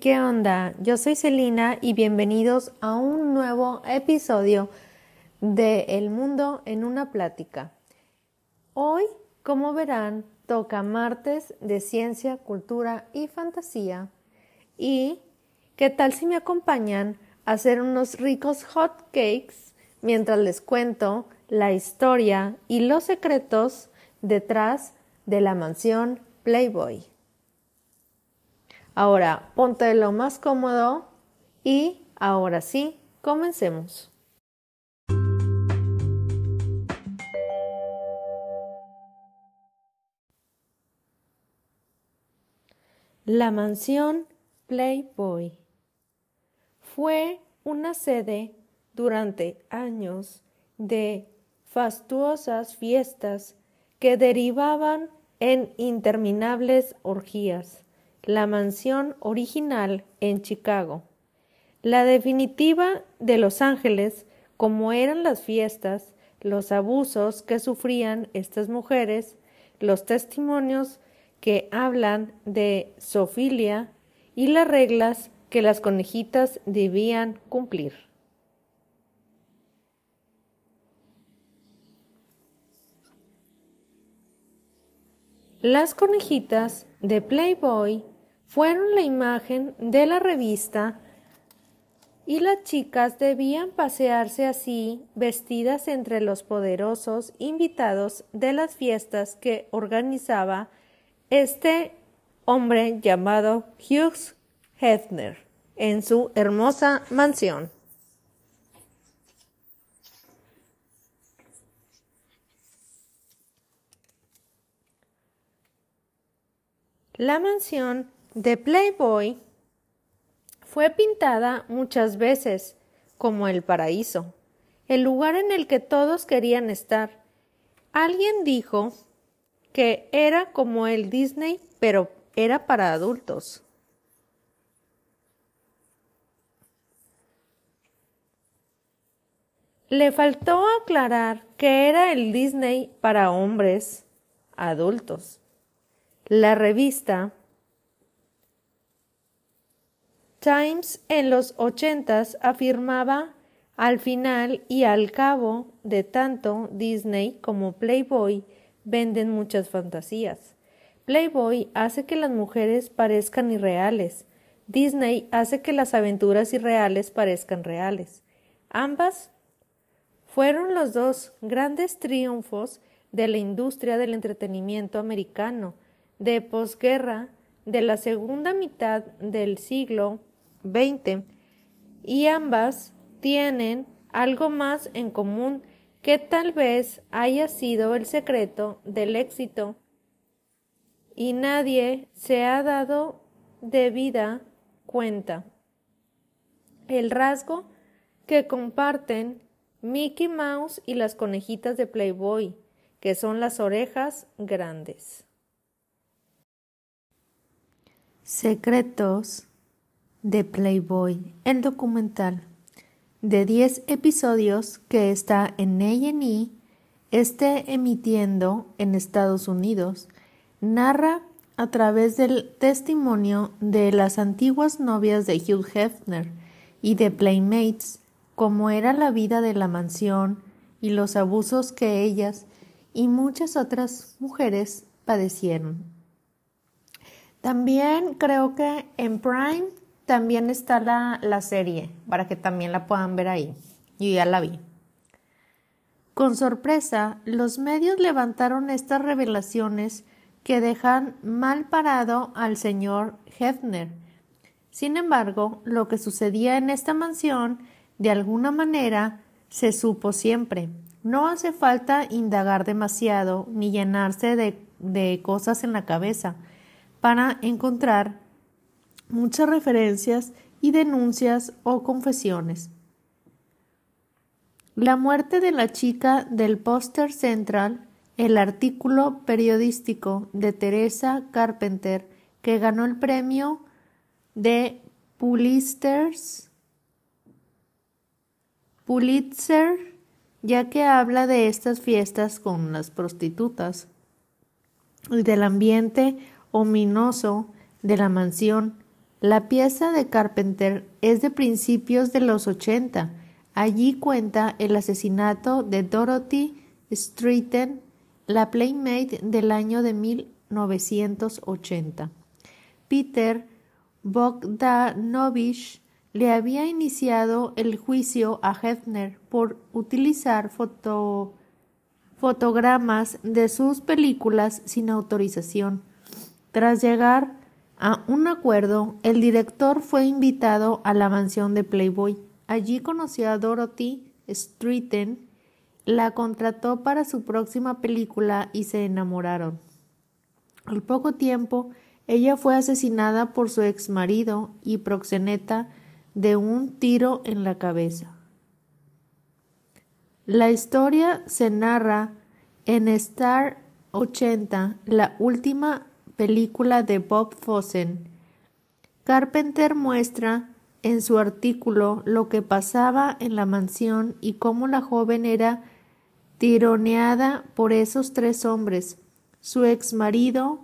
¿qué onda? Yo soy Celina y bienvenidos a un nuevo episodio de El Mundo en una Plática. Hoy, como verán, toca martes de ciencia, cultura y fantasía. ¿Y qué tal si me acompañan a hacer unos ricos hot cakes mientras les cuento la historia y los secretos detrás de la mansión Playboy? Ahora ponte lo más cómodo y ahora sí, comencemos. La mansión Playboy fue una sede durante años de fastuosas fiestas que derivaban en interminables orgías la mansión original en Chicago. La definitiva de Los Ángeles, como eran las fiestas, los abusos que sufrían estas mujeres, los testimonios que hablan de sofilia y las reglas que las conejitas debían cumplir. Las conejitas de Playboy fueron la imagen de la revista y las chicas debían pasearse así, vestidas entre los poderosos invitados de las fiestas que organizaba este hombre llamado Hughes Hefner en su hermosa mansión. La mansión de Playboy fue pintada muchas veces como el paraíso, el lugar en el que todos querían estar. Alguien dijo que era como el Disney, pero era para adultos. Le faltó aclarar que era el Disney para hombres adultos. La revista Times en los ochentas afirmaba al final y al cabo de tanto Disney como Playboy venden muchas fantasías. Playboy hace que las mujeres parezcan irreales. Disney hace que las aventuras irreales parezcan reales. Ambas fueron los dos grandes triunfos de la industria del entretenimiento americano de posguerra de la segunda mitad del siglo 20 y ambas tienen algo más en común que tal vez haya sido el secreto del éxito y nadie se ha dado debida cuenta. El rasgo que comparten Mickey Mouse y las conejitas de Playboy, que son las orejas grandes. Secretos de Playboy, el documental de 10 episodios que está en A&E, esté emitiendo en Estados Unidos, narra a través del testimonio de las antiguas novias de Hugh Hefner y de Playmates cómo era la vida de la mansión y los abusos que ellas y muchas otras mujeres padecieron. También creo que en Prime también está la, la serie para que también la puedan ver ahí. Yo ya la vi. Con sorpresa, los medios levantaron estas revelaciones que dejan mal parado al señor Hefner. Sin embargo, lo que sucedía en esta mansión, de alguna manera, se supo siempre. No hace falta indagar demasiado ni llenarse de, de cosas en la cabeza para encontrar muchas referencias y denuncias o confesiones. La muerte de la chica del póster central, el artículo periodístico de Teresa Carpenter que ganó el premio de Pulitzers, Pulitzer, ya que habla de estas fiestas con las prostitutas y del ambiente ominoso de la mansión La pieza de Carpenter es de principios de los 80. Allí cuenta el asesinato de Dorothy Streeton, la Playmate del año de 1980. Peter Bogdanovich le había iniciado el juicio a Hefner por utilizar fotogramas de sus películas sin autorización. Tras llegar a un acuerdo, el director fue invitado a la mansión de Playboy. Allí conoció a Dorothy Streeton, la contrató para su próxima película y se enamoraron. Al poco tiempo, ella fue asesinada por su ex marido y proxeneta de un tiro en la cabeza. La historia se narra en Star 80, la última película de Bob Fossen. Carpenter muestra en su artículo lo que pasaba en la mansión y cómo la joven era tironeada por esos tres hombres, su ex marido,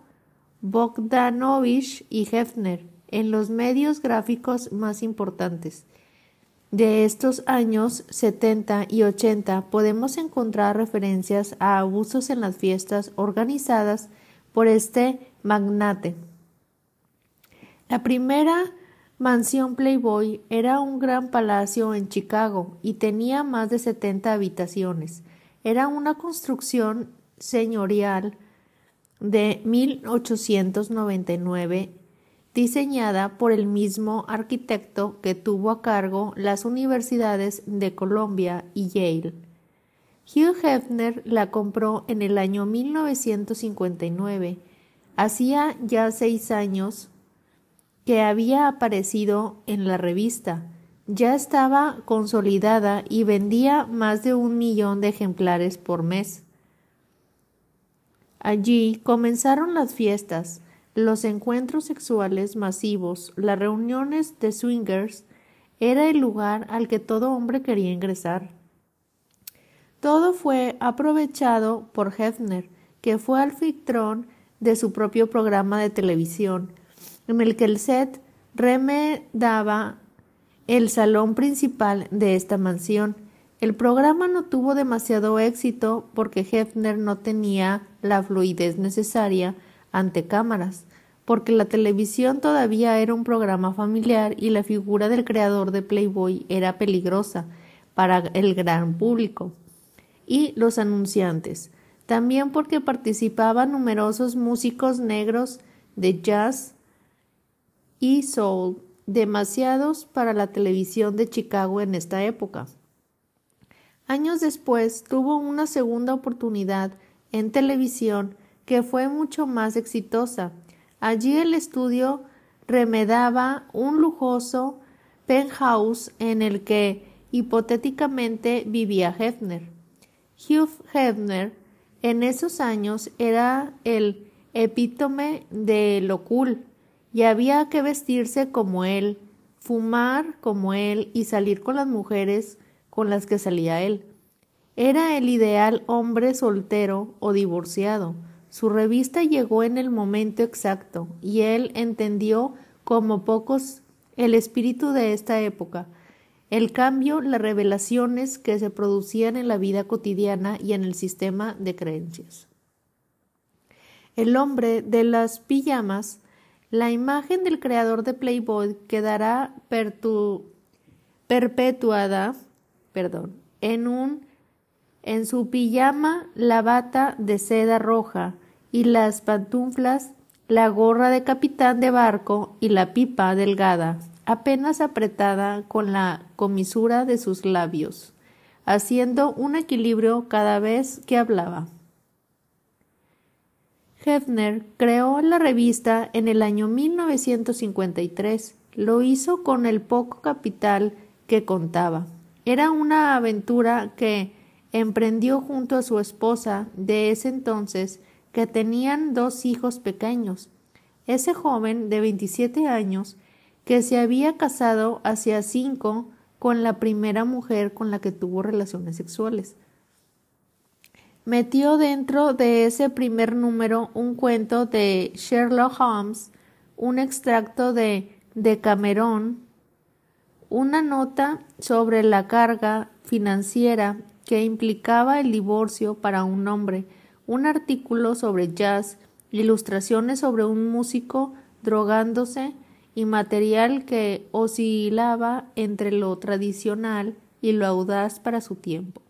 Bogdanovich y Hefner en los medios gráficos más importantes. De estos años 70 y 80 podemos encontrar referencias a abusos en las fiestas organizadas por este magnate. La primera mansión Playboy era un gran palacio en Chicago y tenía más de 70 habitaciones. Era una construcción señorial de 1899 diseñada por el mismo arquitecto que tuvo a cargo las universidades de Columbia y Yale. Hugh Hefner la compró en el año 1959. Hacía ya seis años que había aparecido en la revista. Ya estaba consolidada y vendía más de un millón de ejemplares por mes. Allí comenzaron las fiestas, los encuentros sexuales masivos, las reuniones de swingers, era el lugar al que todo hombre quería ingresar. Todo fue aprovechado por Hefner, que fue anfitrión de su propio programa de televisión, en el que el set remedaba el salón principal de esta mansión. El programa no tuvo demasiado éxito porque Hefner no tenía la fluidez necesaria ante cámaras, porque la televisión todavía era un programa familiar y la figura del creador de Playboy era peligrosa para el gran público y los anunciantes, también porque participaban numerosos músicos negros de jazz y soul, demasiados para la televisión de Chicago en esta época. Años después tuvo una segunda oportunidad en televisión que fue mucho más exitosa. Allí el estudio remedaba un lujoso penthouse en el que hipotéticamente vivía Hefner. Hugh Hefner en esos años era el epítome de lo cool y había que vestirse como él, fumar como él y salir con las mujeres con las que salía él. Era el ideal hombre soltero o divorciado. Su revista llegó en el momento exacto y él entendió como pocos el espíritu de esta época, el cambio, las revelaciones que se producían en la vida cotidiana y en el sistema de creencias. El hombre de las pijamas, la imagen del creador de Playboy quedará perpetuada perdón, en un en su pijama la bata de seda roja y las pantuflas, la gorra de capitán de barco y la pipa delgada, apenas apretada con la comisura de sus labios, haciendo un equilibrio cada vez que hablaba. Hefner creó la revista en el año 1953. Lo hizo con el poco capital que contaba. Era una aventura que emprendió junto a su esposa de ese entonces, que tenían dos hijos pequeños. Ese joven de 27 años, que se había casado hacia cinco con la primera mujer con la que tuvo relaciones sexuales. Metió dentro de ese primer número un cuento de Sherlock Holmes, un extracto de de Cameron una nota sobre la carga financiera que implicaba el divorcio para un hombre, un artículo sobre jazz, ilustraciones sobre un músico drogándose y material que oscilaba entre lo tradicional y lo audaz para su tiempo.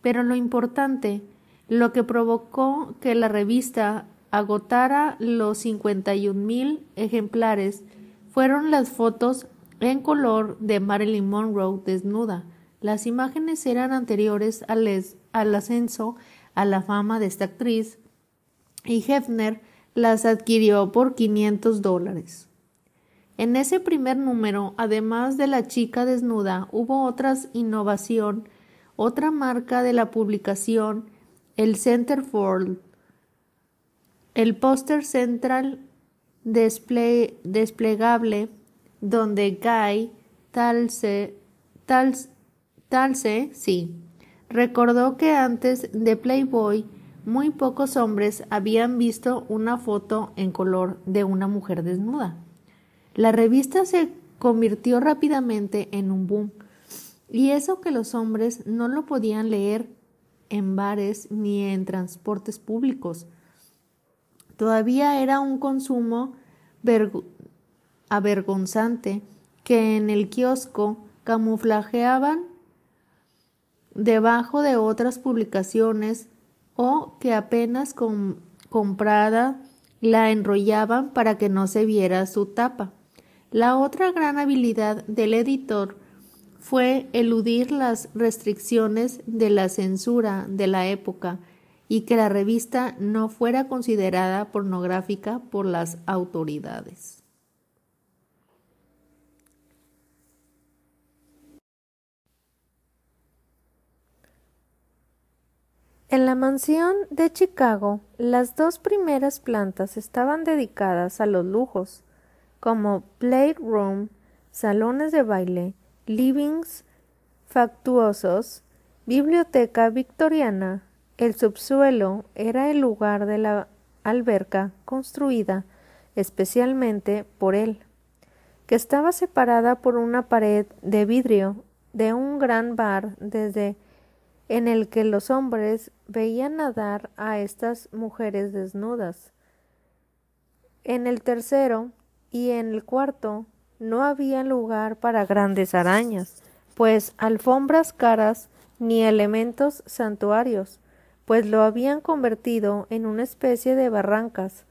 Pero lo importante, lo que provocó que la revista agotara los 51 mil ejemplares, fueron las fotos en color de Marilyn Monroe desnuda. Las imágenes eran anteriores al, ascenso a la fama de esta actriz y Hefner las adquirió por 500 dólares. En ese primer número, además de la chica desnuda, hubo otra innovación, otra marca de la publicación, el Centerfold, el póster central desplegable donde Guy Talse, Talse, sí, recordó que antes de Playboy muy pocos hombres habían visto una foto en color de una mujer desnuda. La revista se convirtió rápidamente en un boom, y eso que los hombres no lo podían leer en bares ni en transportes públicos. Todavía era un consumo avergonzante que en el kiosco camuflajeaban debajo de otras publicaciones o que apenas comprada la enrollaban para que no se viera su tapa. La otra gran habilidad del editor fue eludir las restricciones de la censura de la época y que la revista no fuera considerada pornográfica por las autoridades. En la mansión de Chicago, las dos primeras plantas estaban dedicadas a los lujos, como playroom, salones de baile, livings factuosos, biblioteca victoriana. El subsuelo era el lugar de la alberca construida especialmente por él, que estaba separada por una pared de vidrio de un gran bar desde en el que los hombres veían nadar a estas mujeres desnudas. En el tercero y en el cuarto no había lugar para grandes arañas, pues alfombras caras ni elementos santuarios, pues lo habían convertido en una especie de barrancas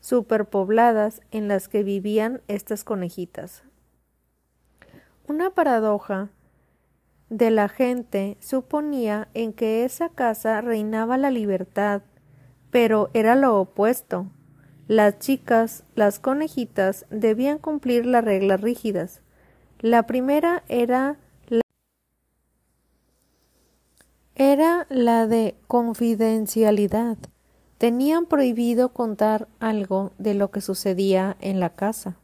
superpobladas en las que vivían estas conejitas. Una paradoja de la gente suponía en que esa casa reinaba la libertad, pero era lo opuesto. Las chicas, las conejitas, debían cumplir las reglas rígidas. La primera era la, era la de confidencialidad. Tenían prohibido contar algo de lo que sucedía en la casa.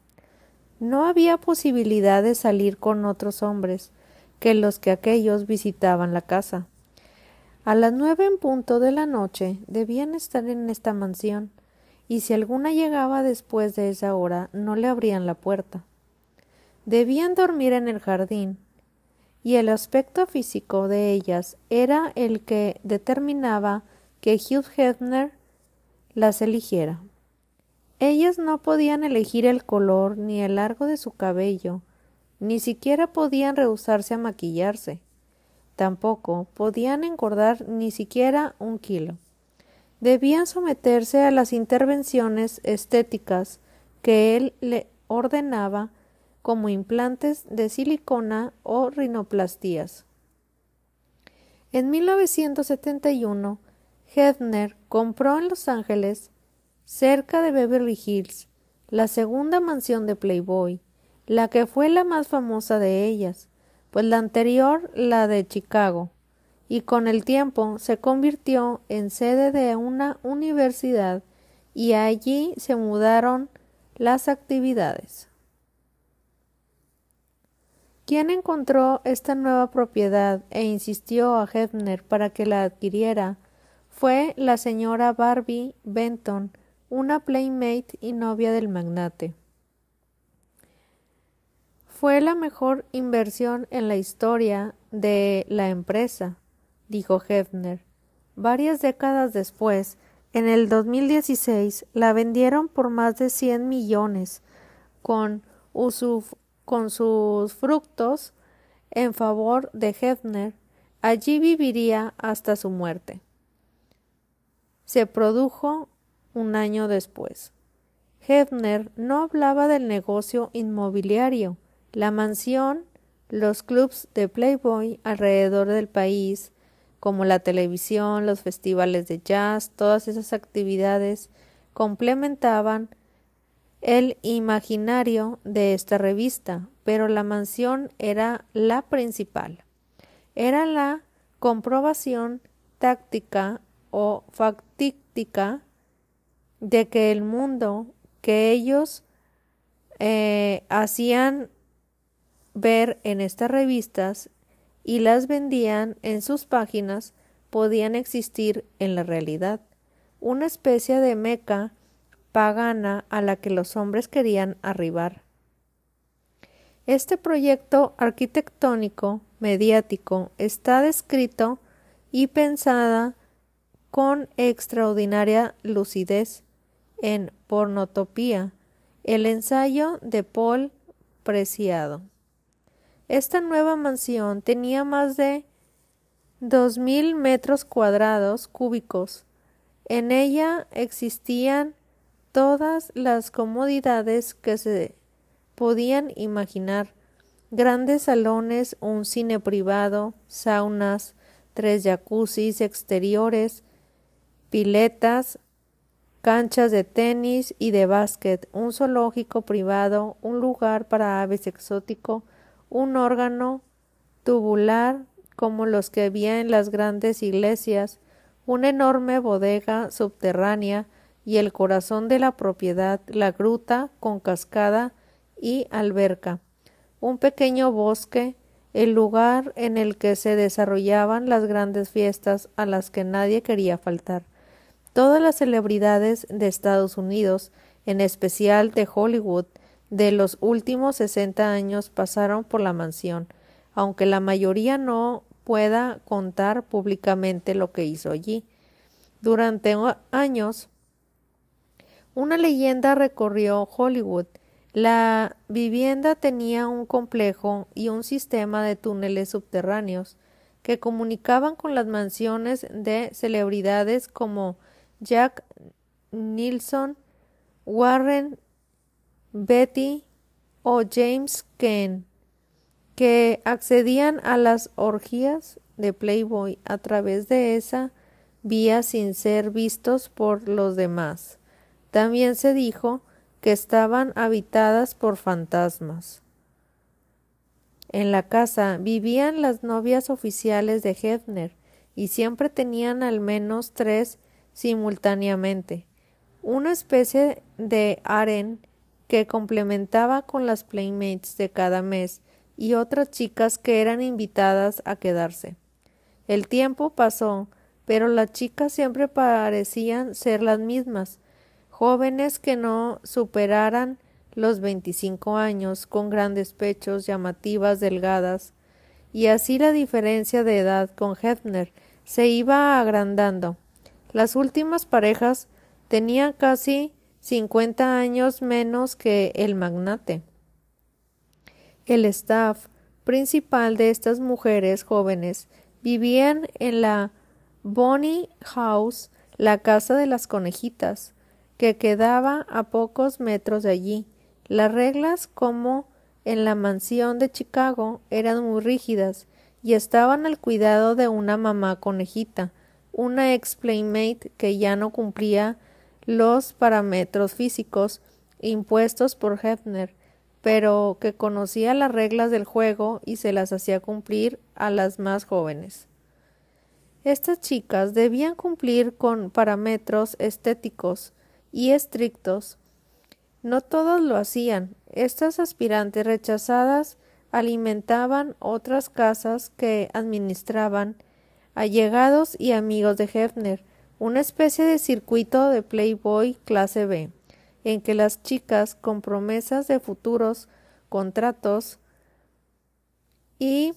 No había posibilidad de salir con otros hombres, que los que aquellos visitaban la casa. A las nueve en punto de la noche debían estar en esta mansión, y si alguna llegaba después de esa hora no le abrían la puerta. Debían dormir en el jardín, y el aspecto físico de ellas era el que determinaba que Hugh Hefner las eligiera. Ellas no podían elegir el color ni el largo de su cabello, ni siquiera podían rehusarse a maquillarse. Tampoco podían engordar ni siquiera un kilo. Debían someterse a las intervenciones estéticas que él le ordenaba como implantes de silicona o rinoplastías. En 1971, Hefner compró en Los Ángeles, cerca de Beverly Hills, la segunda mansión de Playboy, la que fue la más famosa de ellas, pues la anterior, la de Chicago, y con el tiempo se convirtió en sede de una universidad y allí se mudaron las actividades. Quien encontró esta nueva propiedad e insistió a Hefner para que la adquiriera fue la señora Barbie Benton, una playmate y novia del magnate. Fue la mejor inversión en la historia de la empresa, dijo Hefner. Varias décadas después, en el 2016, la vendieron por más de 100 millones, con, con sus frutos en favor de Hefner. Allí viviría hasta su muerte. Se produjo un año después. Hefner no hablaba del negocio inmobiliario, la mansión, los clubs de Playboy alrededor del país, como la televisión, los festivales de jazz, todas esas actividades complementaban el imaginario de esta revista, pero la mansión era la principal. Era la comprobación táctica o factítica de que el mundo que ellos eh, hacían ver en estas revistas y las vendían en sus páginas podían existir en la realidad, una especie de meca pagana a la que los hombres querían arribar. Este proyecto arquitectónico mediático está descrito y pensada con extraordinaria lucidez en Pornotopía, el ensayo de Paul Preciado. Esta nueva mansión tenía más de dos mil metros cuadrados cúbicos. En ella existían todas las comodidades que se podían imaginar grandes salones, un cine privado, saunas, tres jacuzzis exteriores, piletas, canchas de tenis y de básquet, un zoológico privado, un lugar para aves exótico, un órgano tubular como los que había en las grandes iglesias, una enorme bodega subterránea y el corazón de la propiedad, la gruta con cascada y alberca, un pequeño bosque, el lugar en el que se desarrollaban las grandes fiestas a las que nadie quería faltar. Todas las celebridades de Estados Unidos, en especial de Hollywood, de los últimos sesenta años pasaron por la mansión, aunque la mayoría no pueda contar públicamente lo que hizo allí. Durante años, una leyenda recorrió Hollywood. La vivienda tenía un complejo y un sistema de túneles subterráneos que comunicaban con las mansiones de celebridades como Jack Nilsson, Warren Betty o James Ken, que accedían a las orgías de Playboy a través de esa vía sin ser vistos por los demás. También se dijo que estaban habitadas por fantasmas. En la casa vivían las novias oficiales de Hefner y siempre tenían al menos tres simultáneamente, una especie de harén que complementaba con las playmates de cada mes y otras chicas que eran invitadas a quedarse. El tiempo pasó, pero las chicas siempre parecían ser las mismas, jóvenes que no superaran los veinticinco años, con grandes pechos, llamativas, delgadas, y así la diferencia de edad con Hefner se iba agrandando. Las últimas parejas tenían casi cincuenta años menos que el magnate. El staff principal de estas mujeres jóvenes vivían en la Bonnie House, la casa de las conejitas, que quedaba a pocos metros de allí. Las reglas, como en la mansión de Chicago, eran muy rígidas y estaban al cuidado de una mamá conejita, una ex playmate que ya no cumplía los parámetros físicos impuestos por Hefner, pero que conocía las reglas del juego y se las hacía cumplir a las más jóvenes. Estas chicas debían cumplir con parámetros estéticos y estrictos. No todos lo hacían. Estas aspirantes rechazadas alimentaban otras casas que administraban allegados y amigos de Hefner, una especie de circuito de Playboy clase B, en que las chicas con promesas de futuros contratos y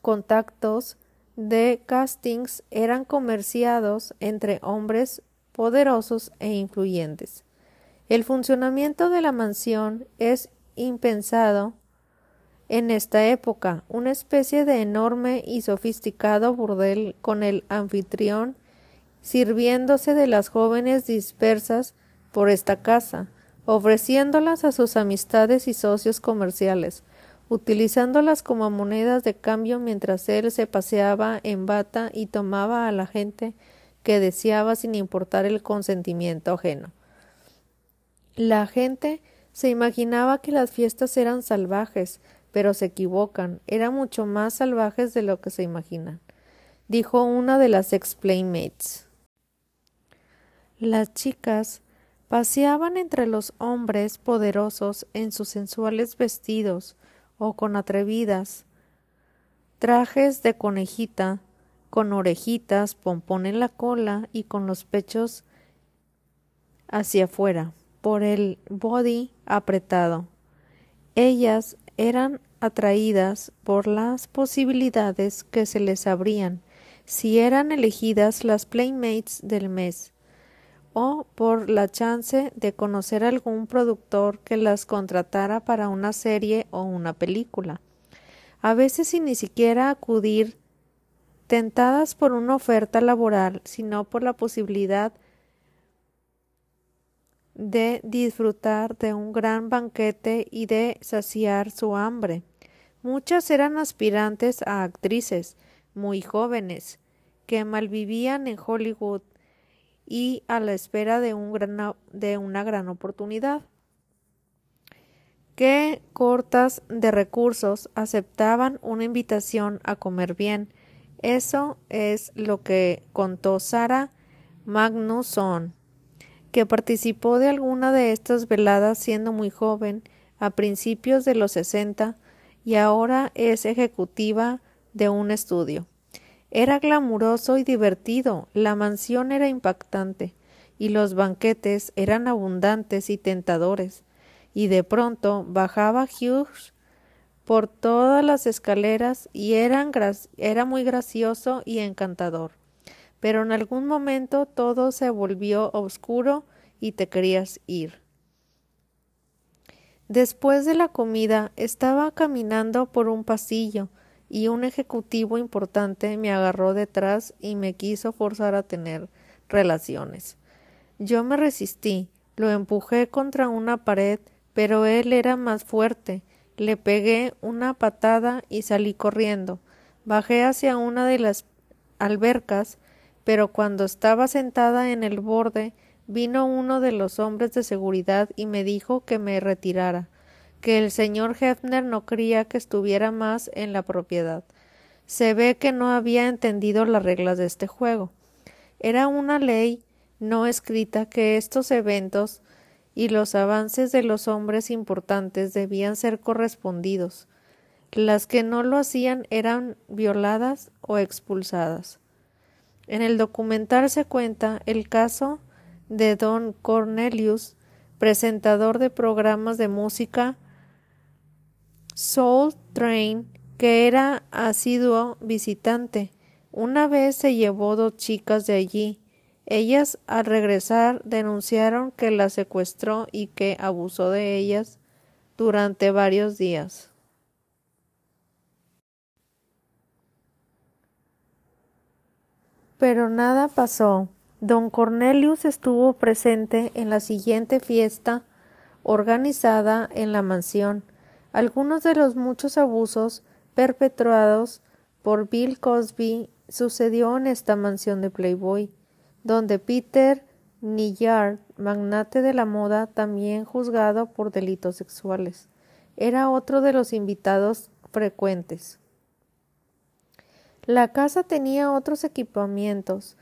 contactos de castings eran comerciados entre hombres poderosos e influyentes. El funcionamiento de la mansión es impensado en esta época, una especie de enorme y sofisticado burdel con el anfitrión sirviéndose de las jóvenes dispersas por esta casa, ofreciéndolas a sus amistades y socios comerciales, utilizándolas como monedas de cambio mientras él se paseaba en bata y tomaba a la gente que deseaba sin importar el consentimiento ajeno. La gente se imaginaba que las fiestas eran salvajes, pero se equivocan, eran mucho más salvajes de lo que se imaginan, dijo una de las ex playmates. Las chicas paseaban entre los hombres poderosos en sus sensuales vestidos o con atrevidas trajes de conejita, con orejitas, pompón en la cola y con los pechos hacia afuera, por el body apretado. Ellas eran atraídas por las posibilidades que se les abrían si eran elegidas las playmates del mes o por la chance de conocer algún productor que las contratara para una serie o una película. A veces sin ni siquiera acudir tentadas por una oferta laboral, sino por la posibilidad de disfrutar de un gran banquete y de saciar su hambre. Muchas eran aspirantes a actrices muy jóvenes que malvivían en Hollywood y a la espera de, un de una gran oportunidad. Que cortas de recursos aceptaban una invitación a comer bien. Eso es lo que contó Sara Magnusson, que participó de alguna de estas veladas siendo muy joven, a principios de los sesenta, y ahora es ejecutiva de un estudio. Era glamuroso y divertido, la mansión era impactante, y los banquetes eran abundantes y tentadores, y de pronto bajaba Hughes por todas las escaleras y era muy gracioso y encantador. Pero en algún momento todo se volvió oscuro y te querías ir. Después de la comida estaba caminando por un pasillo y un ejecutivo importante me agarró detrás y me quiso forzar a tener relaciones. Yo me resistí, lo empujé contra una pared, pero él era más fuerte. Le pegué una patada y salí corriendo. Bajé hacia una de las albercas, pero cuando estaba sentada en el borde, vino uno de los hombres de seguridad y me dijo que me retirara que el señor Hefner no creía que estuviera más en la propiedad. Se ve que no había entendido las reglas de este juego. Era una ley no escrita que estos eventos y los avances de los hombres importantes debían ser correspondidos. Las que no lo hacían eran violadas o expulsadas. En el documental se cuenta el caso de Don Cornelius, presentador de programas de música Soul Train, que era asiduo visitante. Una vez se llevó dos chicas de allí. Ellas al regresar denunciaron que las secuestró y que abusó de ellas durante varios días. Pero nada pasó. Don Cornelius estuvo presente en la siguiente fiesta organizada en la mansión algunos de los muchos abusos perpetrados por Bill Cosby sucedió en esta mansión de Playboy, donde Peter Nillard, magnate de la moda, también juzgado por delitos sexuales, era otro de los invitados frecuentes. La casa tenía otros equipamientos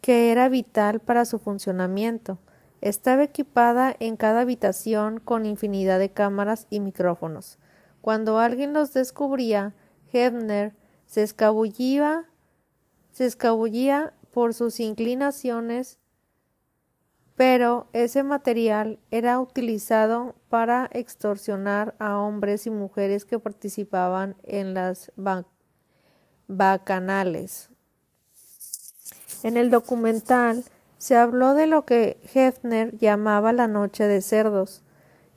que era vital para su funcionamiento, estaba equipada en cada habitación con infinidad de cámaras y micrófonos. Cuando alguien los descubría, Hebner se escabullía, se escabullía por sus inclinaciones pero ese material era utilizado para extorsionar a hombres y mujeres que participaban en las bacanales. En el documental se habló de lo que Hefner llamaba la noche de cerdos.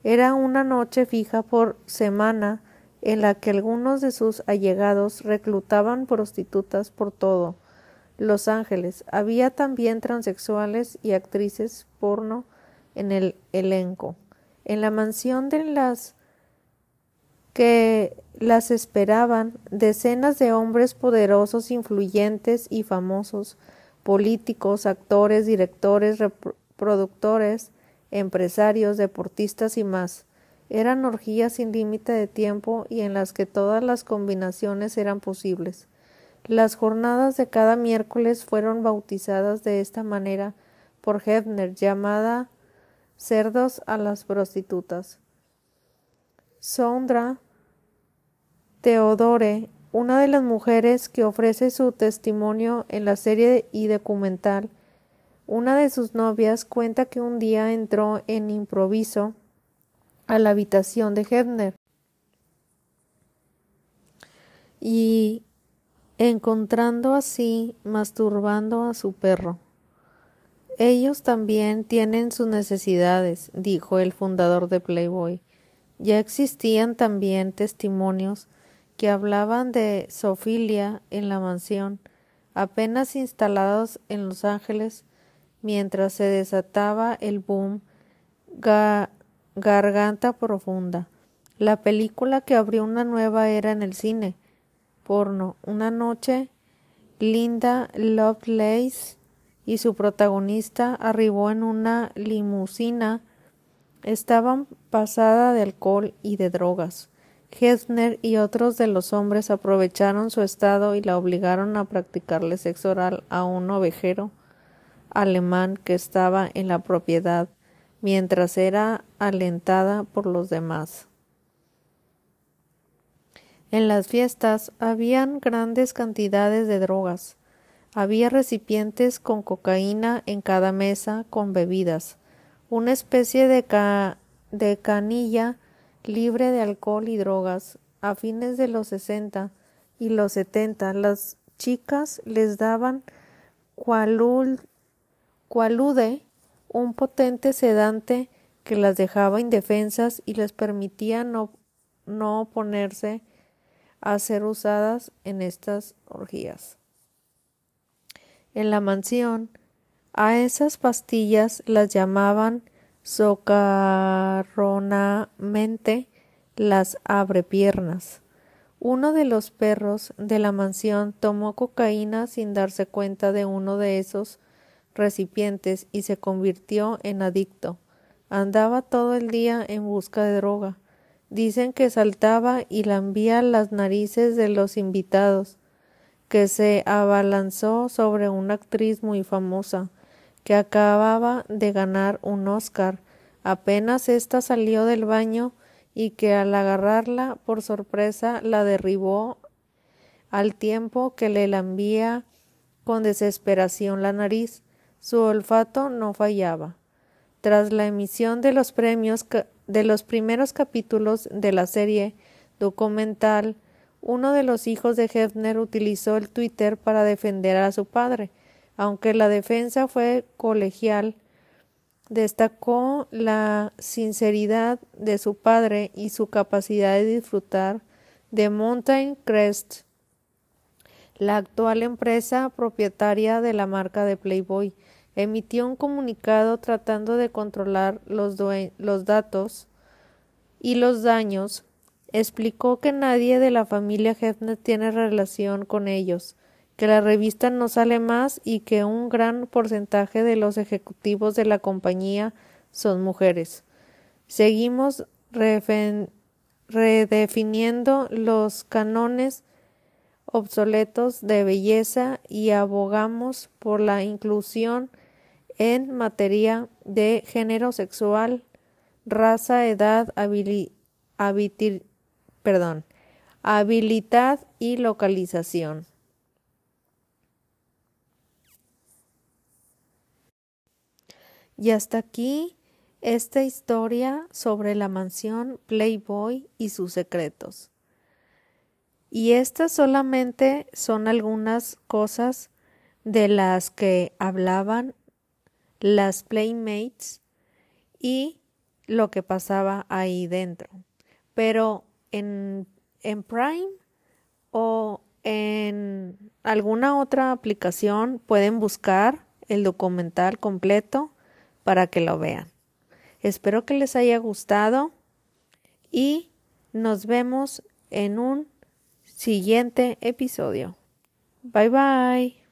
Era una noche fija por semana en la que algunos de sus allegados reclutaban prostitutas por todo Los Ángeles. Había también transexuales y actrices porno en el elenco. En la mansión de las que las esperaban decenas de hombres poderosos, influyentes y famosos, políticos, actores, directores, productores, empresarios, deportistas y más. Eran orgías sin límite de tiempo y en las que todas las combinaciones eran posibles. Las jornadas de cada miércoles fueron bautizadas de esta manera por Hefner, llamada cerdos a las prostitutas. Sondra Teodore, una de las mujeres que ofrece su testimonio en la serie y documental, una de sus novias cuenta que un día entró en improviso a la habitación de Hefner y encontrando así masturbando a su perro. Ellos también tienen sus necesidades, dijo el fundador de Playboy. Ya existían también testimonios que hablaban de sofilia en la mansión, apenas instalados en Los Ángeles, mientras se desataba el boom Garganta Profunda, la película que abrió una nueva era en el cine porno. Una noche, Linda Lovelace y su protagonista arribó en una limusina. Estaban pasada de alcohol y de drogas. Hefner y otros de los hombres aprovecharon su estado y la obligaron a practicarle sexo oral a un ovejero alemán que estaba en la propiedad mientras era alentada por los demás. En las fiestas habían grandes cantidades de drogas. Había recipientes con cocaína en cada mesa con bebidas, una especie de, de canilla libre de alcohol y drogas. A fines de los sesenta y los setenta las chicas les daban cualude un potente sedante que las dejaba indefensas y les permitía no, no oponerse a ser usadas en estas orgías. En la mansión, a esas pastillas las llamaban socarronamente las abrepiernas. Uno de los perros de la mansión tomó cocaína sin darse cuenta de uno de esos recipientes y se convirtió en adicto. Andaba todo el día en busca de droga. Dicen que saltaba y lambía las narices de los invitados, que se abalanzó sobre una actriz muy famosa, que acababa de ganar un Oscar, apenas ésta salió del baño y que al agarrarla por sorpresa la derribó al tiempo que le lambía con desesperación la nariz. Su olfato no fallaba. Tras la emisión de los premios de los primeros capítulos de la serie documental, uno de los hijos de Hefner utilizó el Twitter para defender a su padre. Aunque la defensa fue colegial, destacó la sinceridad de su padre y su capacidad de disfrutar de Mountain Crest, la actual empresa propietaria de la marca de Playboy emitió un comunicado tratando de controlar los, datos y los daños. Explicó que nadie de la familia Hefner tiene relación con ellos, que la revista no sale más y que un gran porcentaje de los ejecutivos de la compañía son mujeres. Seguimos redefiniendo los cánones obsoletos de belleza y abogamos por la inclusión en materia de género sexual, raza, edad, perdón, habilidad y localización. Y hasta aquí esta historia sobre la mansión Playboy y sus secretos. Y estas solamente son algunas cosas de las que hablaban las Playmates y lo que pasaba ahí dentro. Pero en, en Prime o en alguna otra aplicación pueden buscar el documental completo para que lo vean. Espero que les haya gustado y nos vemos en un siguiente episodio. Bye bye.